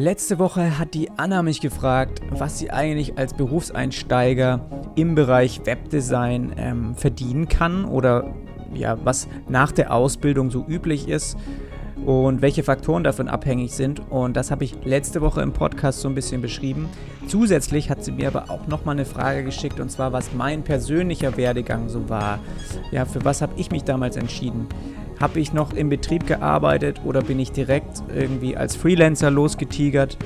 Letzte Woche hat die Anna mich gefragt, was sie eigentlich als Berufseinsteiger im Bereich Webdesign ähm, verdienen kann oder ja, was nach der Ausbildung so üblich ist und welche Faktoren davon abhängig sind. Und das habe ich letzte Woche im Podcast so ein bisschen beschrieben. Zusätzlich hat sie mir aber auch nochmal eine Frage geschickt und zwar, was mein persönlicher Werdegang so war. Ja, für was habe ich mich damals entschieden? Habe ich noch im Betrieb gearbeitet oder bin ich direkt irgendwie als Freelancer losgetigert?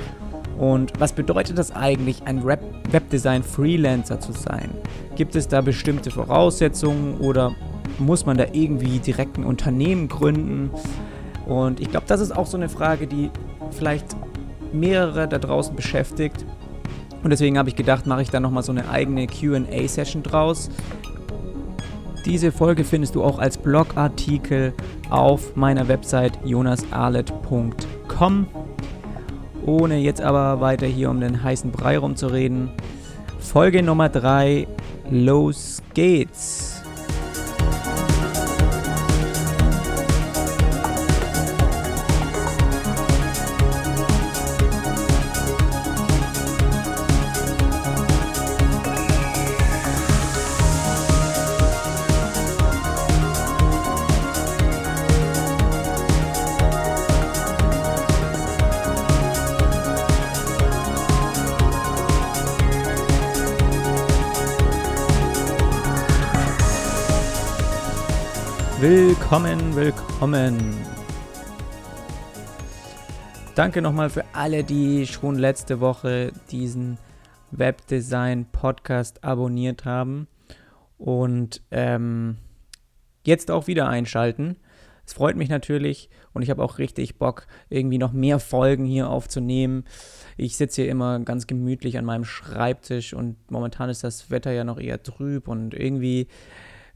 Und was bedeutet das eigentlich, ein Webdesign-Freelancer zu sein? Gibt es da bestimmte Voraussetzungen oder muss man da irgendwie direkt ein Unternehmen gründen? Und ich glaube, das ist auch so eine Frage, die vielleicht mehrere da draußen beschäftigt. Und deswegen habe ich gedacht, mache ich da nochmal so eine eigene QA-Session draus. Diese Folge findest du auch als Blogartikel auf meiner Website jonasarlet.com. Ohne jetzt aber weiter hier um den heißen Brei rumzureden. Folge Nummer 3. Los geht's! Willkommen, willkommen. Danke nochmal für alle, die schon letzte Woche diesen Webdesign Podcast abonniert haben und ähm, jetzt auch wieder einschalten. Es freut mich natürlich und ich habe auch richtig Bock, irgendwie noch mehr Folgen hier aufzunehmen. Ich sitze hier immer ganz gemütlich an meinem Schreibtisch und momentan ist das Wetter ja noch eher trüb und irgendwie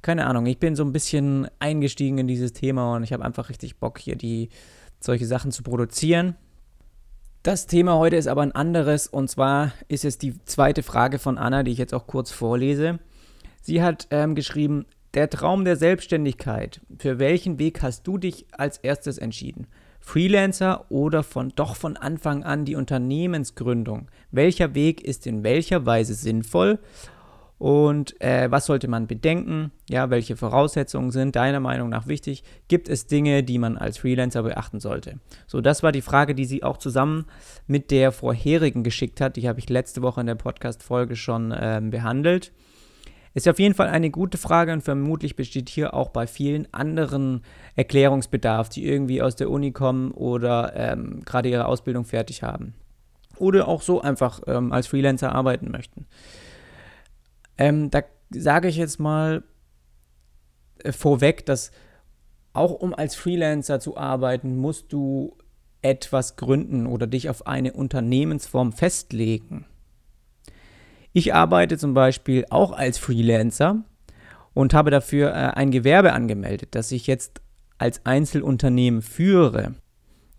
keine Ahnung, ich bin so ein bisschen eingestiegen in dieses Thema und ich habe einfach richtig Bock, hier die solche Sachen zu produzieren. Das Thema heute ist aber ein anderes und zwar ist es die zweite Frage von Anna, die ich jetzt auch kurz vorlese. Sie hat ähm, geschrieben, der Traum der Selbstständigkeit. Für welchen Weg hast du dich als erstes entschieden? Freelancer oder von doch von Anfang an die Unternehmensgründung? Welcher Weg ist in welcher Weise sinnvoll und äh, was sollte man bedenken? Ja, welche Voraussetzungen sind deiner Meinung nach wichtig? Gibt es Dinge, die man als Freelancer beachten sollte? So, das war die Frage, die sie auch zusammen mit der vorherigen geschickt hat. Die habe ich letzte Woche in der Podcast-Folge schon ähm, behandelt. Ist auf jeden Fall eine gute Frage und vermutlich besteht hier auch bei vielen anderen Erklärungsbedarf, die irgendwie aus der Uni kommen oder ähm, gerade ihre Ausbildung fertig haben. Oder auch so einfach ähm, als Freelancer arbeiten möchten. Ähm, da sage ich jetzt mal äh, vorweg, dass auch um als Freelancer zu arbeiten, musst du etwas gründen oder dich auf eine Unternehmensform festlegen. Ich arbeite zum Beispiel auch als Freelancer und habe dafür äh, ein Gewerbe angemeldet, das ich jetzt als Einzelunternehmen führe.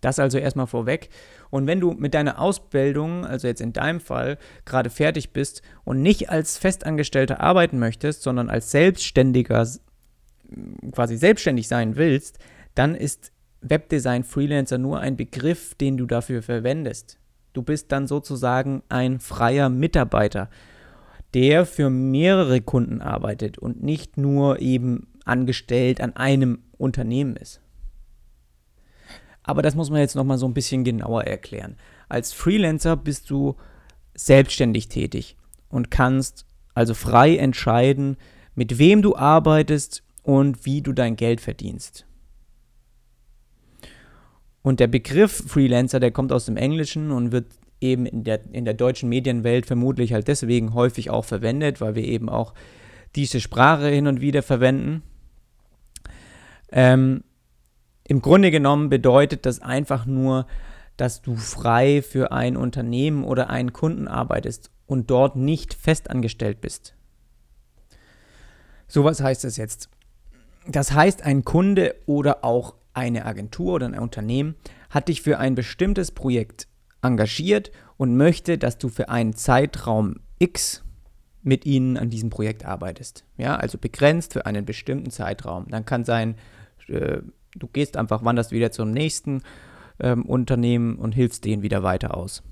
Das also erstmal vorweg. Und wenn du mit deiner Ausbildung, also jetzt in deinem Fall, gerade fertig bist und nicht als Festangestellter arbeiten möchtest, sondern als Selbstständiger quasi selbstständig sein willst, dann ist Webdesign Freelancer nur ein Begriff, den du dafür verwendest. Du bist dann sozusagen ein freier Mitarbeiter, der für mehrere Kunden arbeitet und nicht nur eben angestellt an einem Unternehmen ist. Aber das muss man jetzt nochmal so ein bisschen genauer erklären. Als Freelancer bist du selbstständig tätig und kannst also frei entscheiden, mit wem du arbeitest und wie du dein Geld verdienst. Und der Begriff Freelancer, der kommt aus dem Englischen und wird eben in der, in der deutschen Medienwelt vermutlich halt deswegen häufig auch verwendet, weil wir eben auch diese Sprache hin und wieder verwenden. Ähm, im Grunde genommen bedeutet das einfach nur, dass du frei für ein Unternehmen oder einen Kunden arbeitest und dort nicht festangestellt bist. So was heißt das jetzt? Das heißt, ein Kunde oder auch eine Agentur oder ein Unternehmen hat dich für ein bestimmtes Projekt engagiert und möchte, dass du für einen Zeitraum X mit ihnen an diesem Projekt arbeitest. Ja, also begrenzt für einen bestimmten Zeitraum. Dann kann sein, äh, du gehst einfach, wanderst wieder zum nächsten ähm, Unternehmen und hilfst denen wieder weiter aus.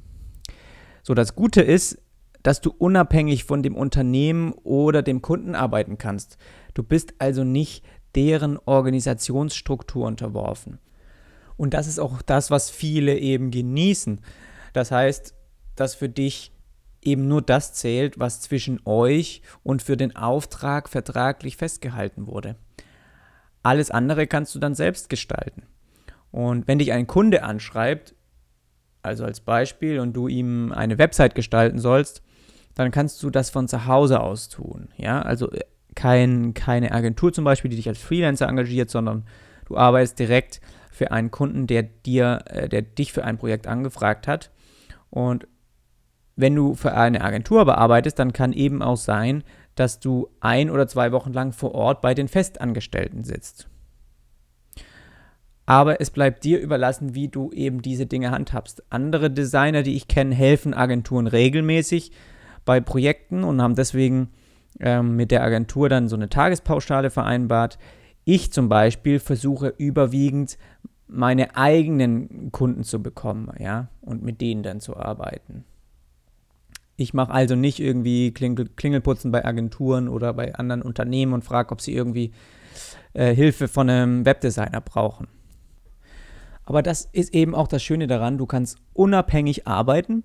So, das Gute ist, dass du unabhängig von dem Unternehmen oder dem Kunden arbeiten kannst. Du bist also nicht deren Organisationsstruktur unterworfen. Und das ist auch das, was viele eben genießen. Das heißt, dass für dich eben nur das zählt, was zwischen euch und für den Auftrag vertraglich festgehalten wurde. Alles andere kannst du dann selbst gestalten. Und wenn dich ein Kunde anschreibt, also als Beispiel, und du ihm eine Website gestalten sollst, dann kannst du das von zu Hause aus tun. Ja, also äh, kein, keine Agentur zum Beispiel, die dich als Freelancer engagiert, sondern du arbeitest direkt für einen Kunden, der dir, äh, der dich für ein Projekt angefragt hat. Und wenn du für eine Agentur bearbeitest, dann kann eben auch sein, dass du ein oder zwei Wochen lang vor Ort bei den Festangestellten sitzt. Aber es bleibt dir überlassen, wie du eben diese Dinge handhabst. Andere Designer, die ich kenne, helfen Agenturen regelmäßig bei Projekten und haben deswegen ähm, mit der Agentur dann so eine Tagespauschale vereinbart. Ich zum Beispiel versuche überwiegend meine eigenen Kunden zu bekommen, ja, und mit denen dann zu arbeiten. Ich mache also nicht irgendwie Klingel, Klingelputzen bei Agenturen oder bei anderen Unternehmen und frage, ob sie irgendwie äh, Hilfe von einem Webdesigner brauchen. Aber das ist eben auch das Schöne daran, du kannst unabhängig arbeiten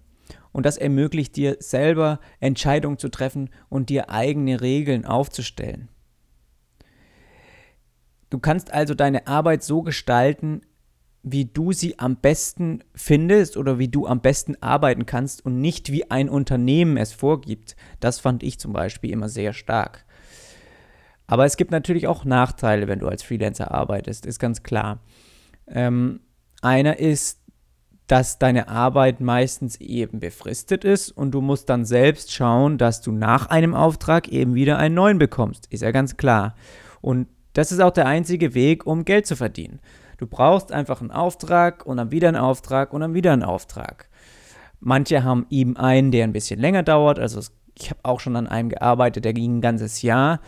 und das ermöglicht dir selber Entscheidungen zu treffen und dir eigene Regeln aufzustellen. Du kannst also deine Arbeit so gestalten, wie du sie am besten findest oder wie du am besten arbeiten kannst und nicht wie ein Unternehmen es vorgibt. Das fand ich zum Beispiel immer sehr stark. Aber es gibt natürlich auch Nachteile, wenn du als Freelancer arbeitest, ist ganz klar. Ähm, einer ist, dass deine Arbeit meistens eben befristet ist und du musst dann selbst schauen, dass du nach einem Auftrag eben wieder einen neuen bekommst. Ist ja ganz klar. Und das ist auch der einzige Weg, um Geld zu verdienen. Du brauchst einfach einen Auftrag und dann wieder einen Auftrag und dann wieder einen Auftrag. Manche haben eben einen, der ein bisschen länger dauert. Also ich habe auch schon an einem gearbeitet, der ging ein ganzes Jahr.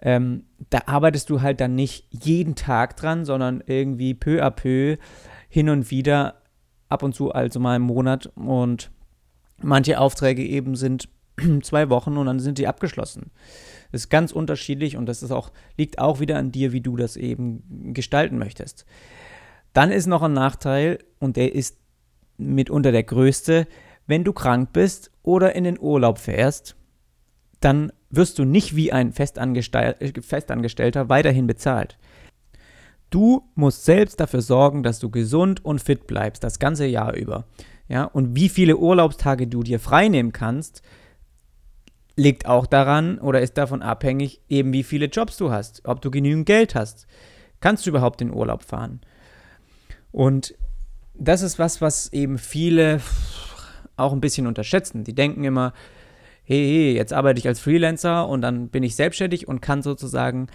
Ähm, da arbeitest du halt dann nicht jeden Tag dran, sondern irgendwie peu à peu hin und wieder, ab und zu also mal im Monat. Und manche Aufträge eben sind zwei Wochen und dann sind die abgeschlossen. Ist ganz unterschiedlich und das ist auch, liegt auch wieder an dir, wie du das eben gestalten möchtest. Dann ist noch ein Nachteil und der ist mitunter der größte. Wenn du krank bist oder in den Urlaub fährst, dann wirst du nicht wie ein Festangestellter weiterhin bezahlt. Du musst selbst dafür sorgen, dass du gesund und fit bleibst, das ganze Jahr über. Ja, und wie viele Urlaubstage du dir freinehmen kannst, liegt auch daran oder ist davon abhängig, eben wie viele Jobs du hast, ob du genügend Geld hast. Kannst du überhaupt in Urlaub fahren? Und das ist was, was eben viele auch ein bisschen unterschätzen. Die denken immer, hey, hey, jetzt arbeite ich als Freelancer und dann bin ich selbstständig und kann sozusagen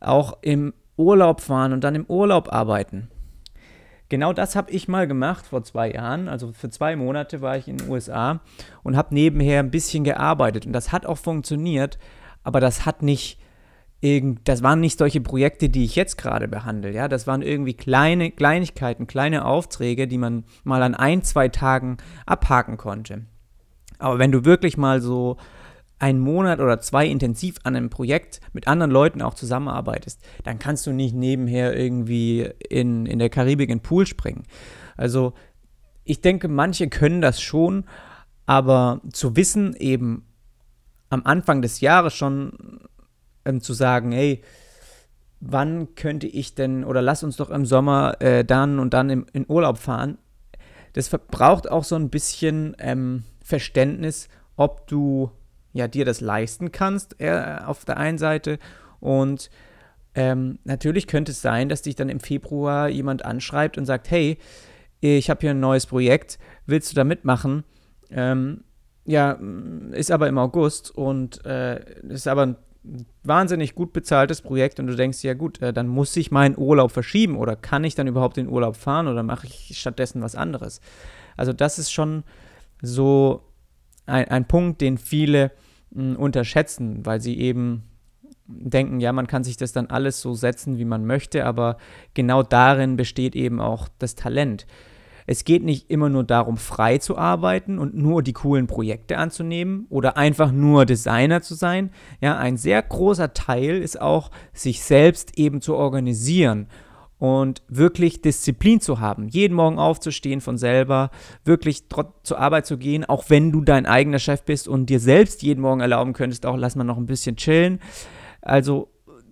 auch im Urlaub fahren und dann im Urlaub arbeiten. Genau das habe ich mal gemacht vor zwei Jahren. Also für zwei Monate war ich in den USA und habe nebenher ein bisschen gearbeitet. Und das hat auch funktioniert, aber das hat nicht das waren nicht solche Projekte, die ich jetzt gerade behandle. Ja, das waren irgendwie kleine Kleinigkeiten, kleine Aufträge, die man mal an ein, zwei Tagen abhaken konnte. Aber wenn du wirklich mal so einen Monat oder zwei intensiv an einem Projekt mit anderen Leuten auch zusammenarbeitest, dann kannst du nicht nebenher irgendwie in, in der Karibik in den Pool springen. Also ich denke, manche können das schon, aber zu wissen eben am Anfang des Jahres schon ähm, zu sagen, hey, wann könnte ich denn oder lass uns doch im Sommer äh, dann und dann im, in Urlaub fahren, das braucht auch so ein bisschen ähm, Verständnis, ob du ja, dir das leisten kannst äh, auf der einen Seite. Und ähm, natürlich könnte es sein, dass dich dann im Februar jemand anschreibt und sagt, hey, ich habe hier ein neues Projekt, willst du da mitmachen? Ähm, ja, ist aber im August und äh, ist aber ein wahnsinnig gut bezahltes Projekt und du denkst, ja gut, äh, dann muss ich meinen Urlaub verschieben oder kann ich dann überhaupt den Urlaub fahren oder mache ich stattdessen was anderes? Also das ist schon so ein, ein Punkt, den viele unterschätzen, weil sie eben denken, ja, man kann sich das dann alles so setzen, wie man möchte, aber genau darin besteht eben auch das Talent. Es geht nicht immer nur darum, frei zu arbeiten und nur die coolen Projekte anzunehmen oder einfach nur Designer zu sein. Ja, ein sehr großer Teil ist auch, sich selbst eben zu organisieren und wirklich Disziplin zu haben, jeden Morgen aufzustehen von selber, wirklich zur Arbeit zu gehen, auch wenn du dein eigener Chef bist und dir selbst jeden Morgen erlauben könntest, auch lass mal noch ein bisschen chillen. Also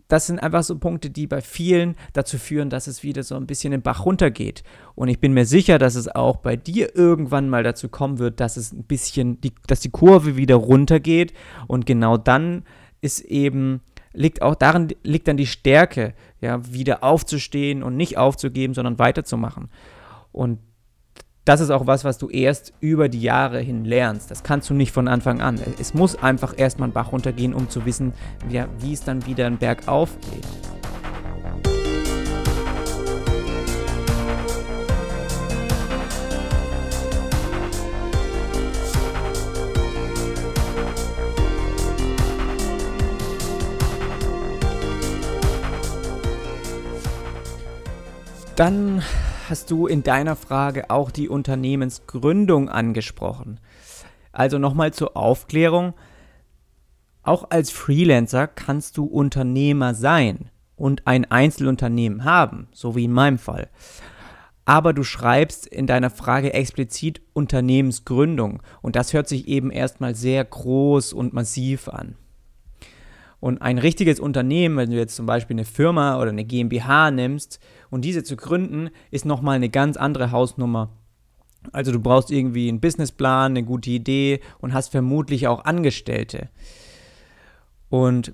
das sind einfach so Punkte, die bei vielen dazu führen, dass es wieder so ein bisschen den Bach runtergeht. Und ich bin mir sicher, dass es auch bei dir irgendwann mal dazu kommen wird, dass es ein bisschen, die, dass die Kurve wieder runtergeht. Und genau dann ist eben liegt auch darin liegt dann die Stärke, ja, wieder aufzustehen und nicht aufzugeben, sondern weiterzumachen. Und das ist auch was, was du erst über die Jahre hin lernst. Das kannst du nicht von Anfang an. Es muss einfach erstmal einen Bach runtergehen, um zu wissen, wie es dann wieder einen Berg aufgeht. Dann hast du in deiner Frage auch die Unternehmensgründung angesprochen. Also nochmal zur Aufklärung. Auch als Freelancer kannst du Unternehmer sein und ein Einzelunternehmen haben, so wie in meinem Fall. Aber du schreibst in deiner Frage explizit Unternehmensgründung und das hört sich eben erstmal sehr groß und massiv an. Und ein richtiges Unternehmen, wenn du jetzt zum Beispiel eine Firma oder eine GmbH nimmst und diese zu gründen, ist nochmal eine ganz andere Hausnummer. Also du brauchst irgendwie einen Businessplan, eine gute Idee und hast vermutlich auch Angestellte. Und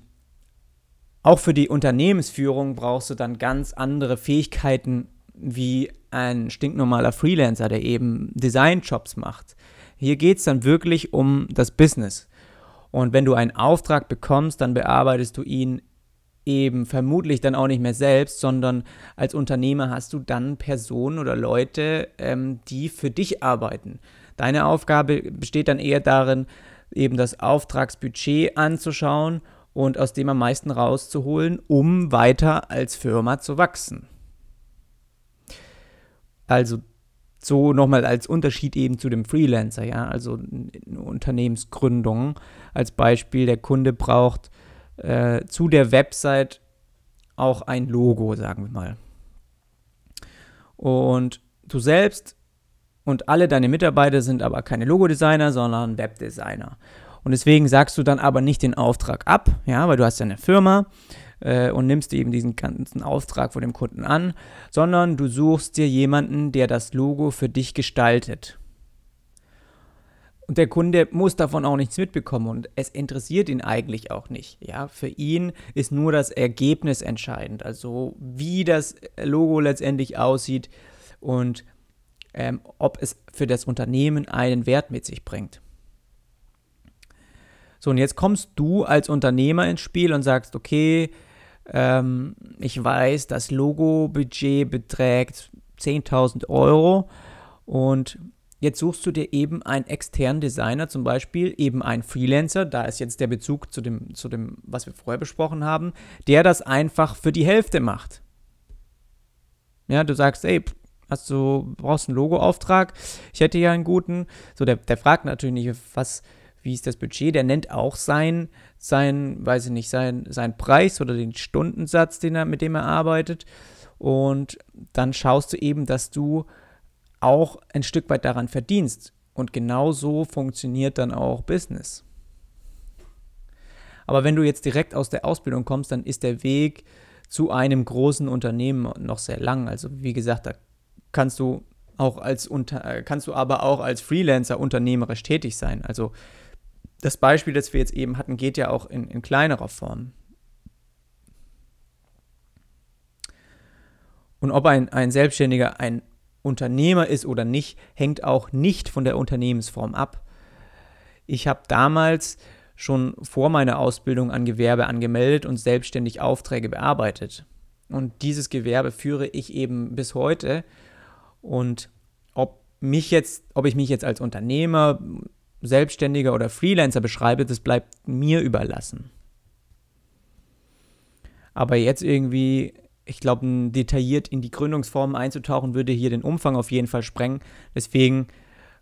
auch für die Unternehmensführung brauchst du dann ganz andere Fähigkeiten wie ein stinknormaler Freelancer, der eben Designjobs macht. Hier geht es dann wirklich um das Business. Und wenn du einen Auftrag bekommst, dann bearbeitest du ihn eben vermutlich dann auch nicht mehr selbst, sondern als Unternehmer hast du dann Personen oder Leute, ähm, die für dich arbeiten. Deine Aufgabe besteht dann eher darin, eben das Auftragsbudget anzuschauen und aus dem am meisten rauszuholen, um weiter als Firma zu wachsen. Also so nochmal als Unterschied eben zu dem Freelancer, ja, also eine Unternehmensgründung. Als Beispiel, der Kunde braucht äh, zu der Website auch ein Logo, sagen wir mal. Und du selbst und alle deine Mitarbeiter sind aber keine Logodesigner, sondern Webdesigner. Und deswegen sagst du dann aber nicht den Auftrag ab, ja, weil du hast ja eine Firma äh, und nimmst eben diesen ganzen Auftrag von dem Kunden an, sondern du suchst dir jemanden, der das Logo für dich gestaltet. Und der Kunde muss davon auch nichts mitbekommen und es interessiert ihn eigentlich auch nicht. Ja, für ihn ist nur das Ergebnis entscheidend, also wie das Logo letztendlich aussieht und ähm, ob es für das Unternehmen einen Wert mit sich bringt. So, und jetzt kommst du als Unternehmer ins Spiel und sagst, okay, ähm, ich weiß, das Logo-Budget beträgt 10.000 Euro und jetzt suchst du dir eben einen externen Designer, zum Beispiel eben einen Freelancer, da ist jetzt der Bezug zu dem, zu dem, was wir vorher besprochen haben, der das einfach für die Hälfte macht. Ja, du sagst, ey, hast du, brauchst einen Logo-Auftrag, ich hätte ja einen guten. So, der, der fragt natürlich nicht, was, wie ist das Budget, der nennt auch sein, sein, weiß ich nicht, sein, sein Preis oder den Stundensatz, den er, mit dem er arbeitet. Und dann schaust du eben, dass du auch ein Stück weit daran verdienst. Und genau so funktioniert dann auch Business. Aber wenn du jetzt direkt aus der Ausbildung kommst, dann ist der Weg zu einem großen Unternehmen noch sehr lang. Also wie gesagt, da kannst du auch als unter, kannst du aber auch als Freelancer unternehmerisch tätig sein. Also das Beispiel, das wir jetzt eben hatten, geht ja auch in, in kleinerer Form. Und ob ein, ein Selbstständiger ein Unternehmer ist oder nicht, hängt auch nicht von der Unternehmensform ab. Ich habe damals schon vor meiner Ausbildung an Gewerbe angemeldet und selbstständig Aufträge bearbeitet. Und dieses Gewerbe führe ich eben bis heute. Und ob mich jetzt, ob ich mich jetzt als Unternehmer Selbstständiger oder Freelancer beschreibe, das bleibt mir überlassen. Aber jetzt irgendwie ich glaube, detailliert in die Gründungsformen einzutauchen, würde hier den Umfang auf jeden Fall sprengen. Deswegen,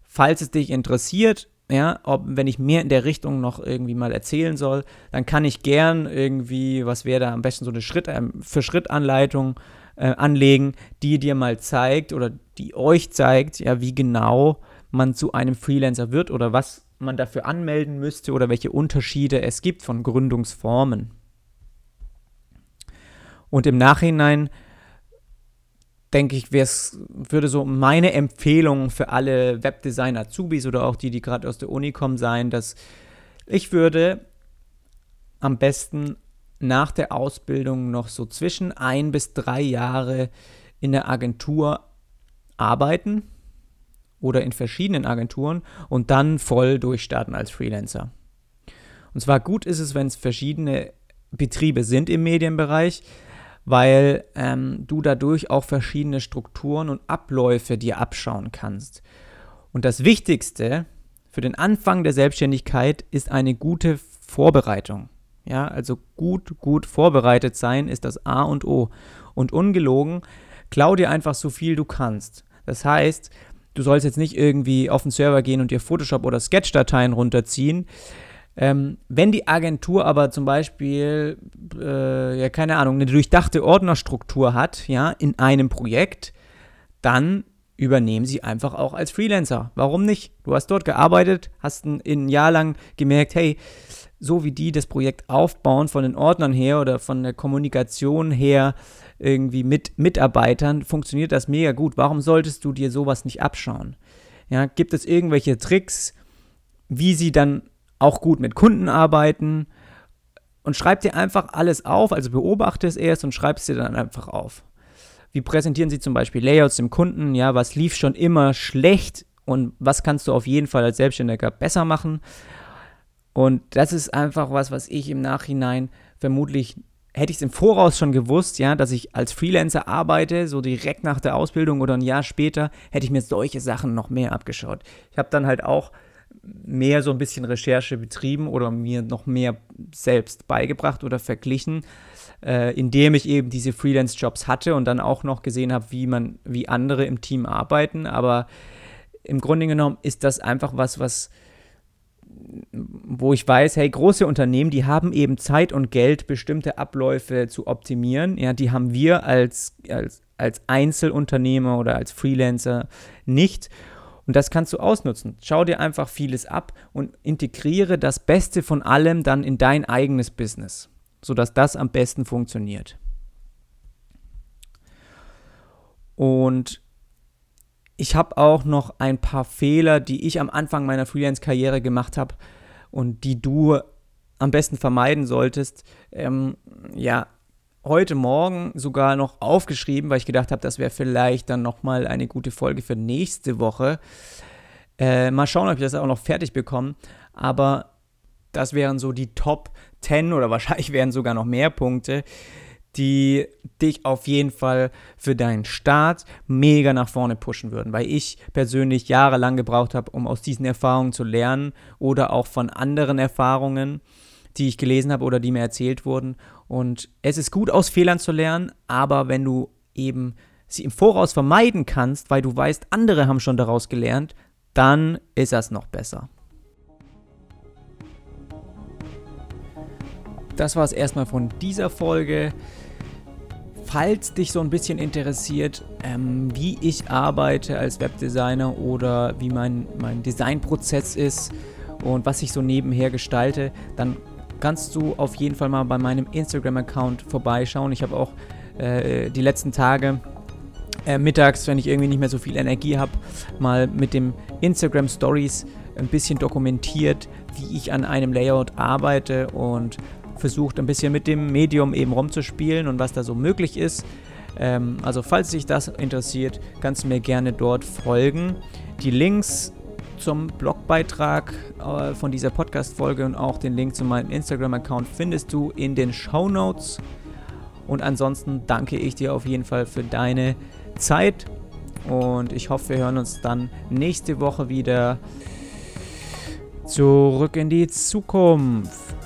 falls es dich interessiert, ja, ob, wenn ich mehr in der Richtung noch irgendwie mal erzählen soll, dann kann ich gern irgendwie, was wäre da am besten so eine Schritt äh, für Schrittanleitung äh, anlegen, die dir mal zeigt oder die euch zeigt, ja, wie genau man zu einem Freelancer wird oder was man dafür anmelden müsste oder welche Unterschiede es gibt von Gründungsformen. Und im Nachhinein denke ich, würde so meine Empfehlung für alle Webdesign-Azubis oder auch die, die gerade aus der Uni kommen, sein, dass ich würde am besten nach der Ausbildung noch so zwischen ein bis drei Jahre in der Agentur arbeiten oder in verschiedenen Agenturen und dann voll durchstarten als Freelancer. Und zwar gut ist es, wenn es verschiedene Betriebe sind im Medienbereich, weil ähm, du dadurch auch verschiedene Strukturen und Abläufe dir abschauen kannst. Und das Wichtigste für den Anfang der Selbstständigkeit ist eine gute Vorbereitung. Ja, also gut, gut vorbereitet sein ist das A und O. Und ungelogen, klau dir einfach so viel du kannst. Das heißt, du sollst jetzt nicht irgendwie auf den Server gehen und dir Photoshop oder Sketch-Dateien runterziehen. Ähm, wenn die Agentur aber zum Beispiel, äh, ja, keine Ahnung, eine durchdachte Ordnerstruktur hat, ja, in einem Projekt, dann übernehmen sie einfach auch als Freelancer. Warum nicht? Du hast dort gearbeitet, hast ein, ein Jahr lang gemerkt, hey, so wie die das Projekt aufbauen, von den Ordnern her oder von der Kommunikation her, irgendwie mit Mitarbeitern, funktioniert das mega gut. Warum solltest du dir sowas nicht abschauen? Ja, gibt es irgendwelche Tricks, wie sie dann auch gut mit Kunden arbeiten? Und schreib dir einfach alles auf, also beobachte es erst und schreib es dir dann einfach auf. Wie präsentieren sie zum Beispiel Layouts dem Kunden? Ja, was lief schon immer schlecht und was kannst du auf jeden Fall als Selbstständiger besser machen? Und das ist einfach was, was ich im Nachhinein vermutlich hätte ich es im Voraus schon gewusst, ja, dass ich als Freelancer arbeite, so direkt nach der Ausbildung oder ein Jahr später, hätte ich mir solche Sachen noch mehr abgeschaut. Ich habe dann halt auch mehr so ein bisschen Recherche betrieben oder mir noch mehr selbst beigebracht oder verglichen, äh, indem ich eben diese Freelance-Jobs hatte und dann auch noch gesehen habe, wie man, wie andere im Team arbeiten. Aber im Grunde genommen ist das einfach was, was wo ich weiß, hey, große Unternehmen, die haben eben Zeit und Geld, bestimmte Abläufe zu optimieren. Ja, die haben wir als, als, als Einzelunternehmer oder als Freelancer nicht. Und das kannst du ausnutzen. Schau dir einfach vieles ab und integriere das Beste von allem dann in dein eigenes Business, sodass das am besten funktioniert. Und ich habe auch noch ein paar Fehler, die ich am Anfang meiner Freelance-Karriere gemacht habe und die du am besten vermeiden solltest. Ähm, ja, heute Morgen sogar noch aufgeschrieben, weil ich gedacht habe, das wäre vielleicht dann nochmal eine gute Folge für nächste Woche. Äh, mal schauen, ob ich das auch noch fertig bekomme. Aber das wären so die Top 10 oder wahrscheinlich wären sogar noch mehr Punkte, die dich auf jeden Fall für deinen Start mega nach vorne pushen würden, weil ich persönlich jahrelang gebraucht habe, um aus diesen Erfahrungen zu lernen oder auch von anderen Erfahrungen, die ich gelesen habe oder die mir erzählt wurden. Und es ist gut, aus Fehlern zu lernen, aber wenn du eben sie im Voraus vermeiden kannst, weil du weißt, andere haben schon daraus gelernt, dann ist das noch besser. Das war es erstmal von dieser Folge falls dich so ein bisschen interessiert, ähm, wie ich arbeite als Webdesigner oder wie mein, mein Designprozess ist und was ich so nebenher gestalte, dann kannst du auf jeden Fall mal bei meinem Instagram-Account vorbeischauen. Ich habe auch äh, die letzten Tage äh, mittags, wenn ich irgendwie nicht mehr so viel Energie habe, mal mit dem Instagram Stories ein bisschen dokumentiert, wie ich an einem Layout arbeite und versucht ein bisschen mit dem Medium eben rumzuspielen und was da so möglich ist. Ähm, also falls dich das interessiert, kannst du mir gerne dort folgen. Die Links zum Blogbeitrag äh, von dieser Podcast-Folge und auch den Link zu meinem Instagram-Account findest du in den Show Notes. Und ansonsten danke ich dir auf jeden Fall für deine Zeit und ich hoffe, wir hören uns dann nächste Woche wieder zurück in die Zukunft.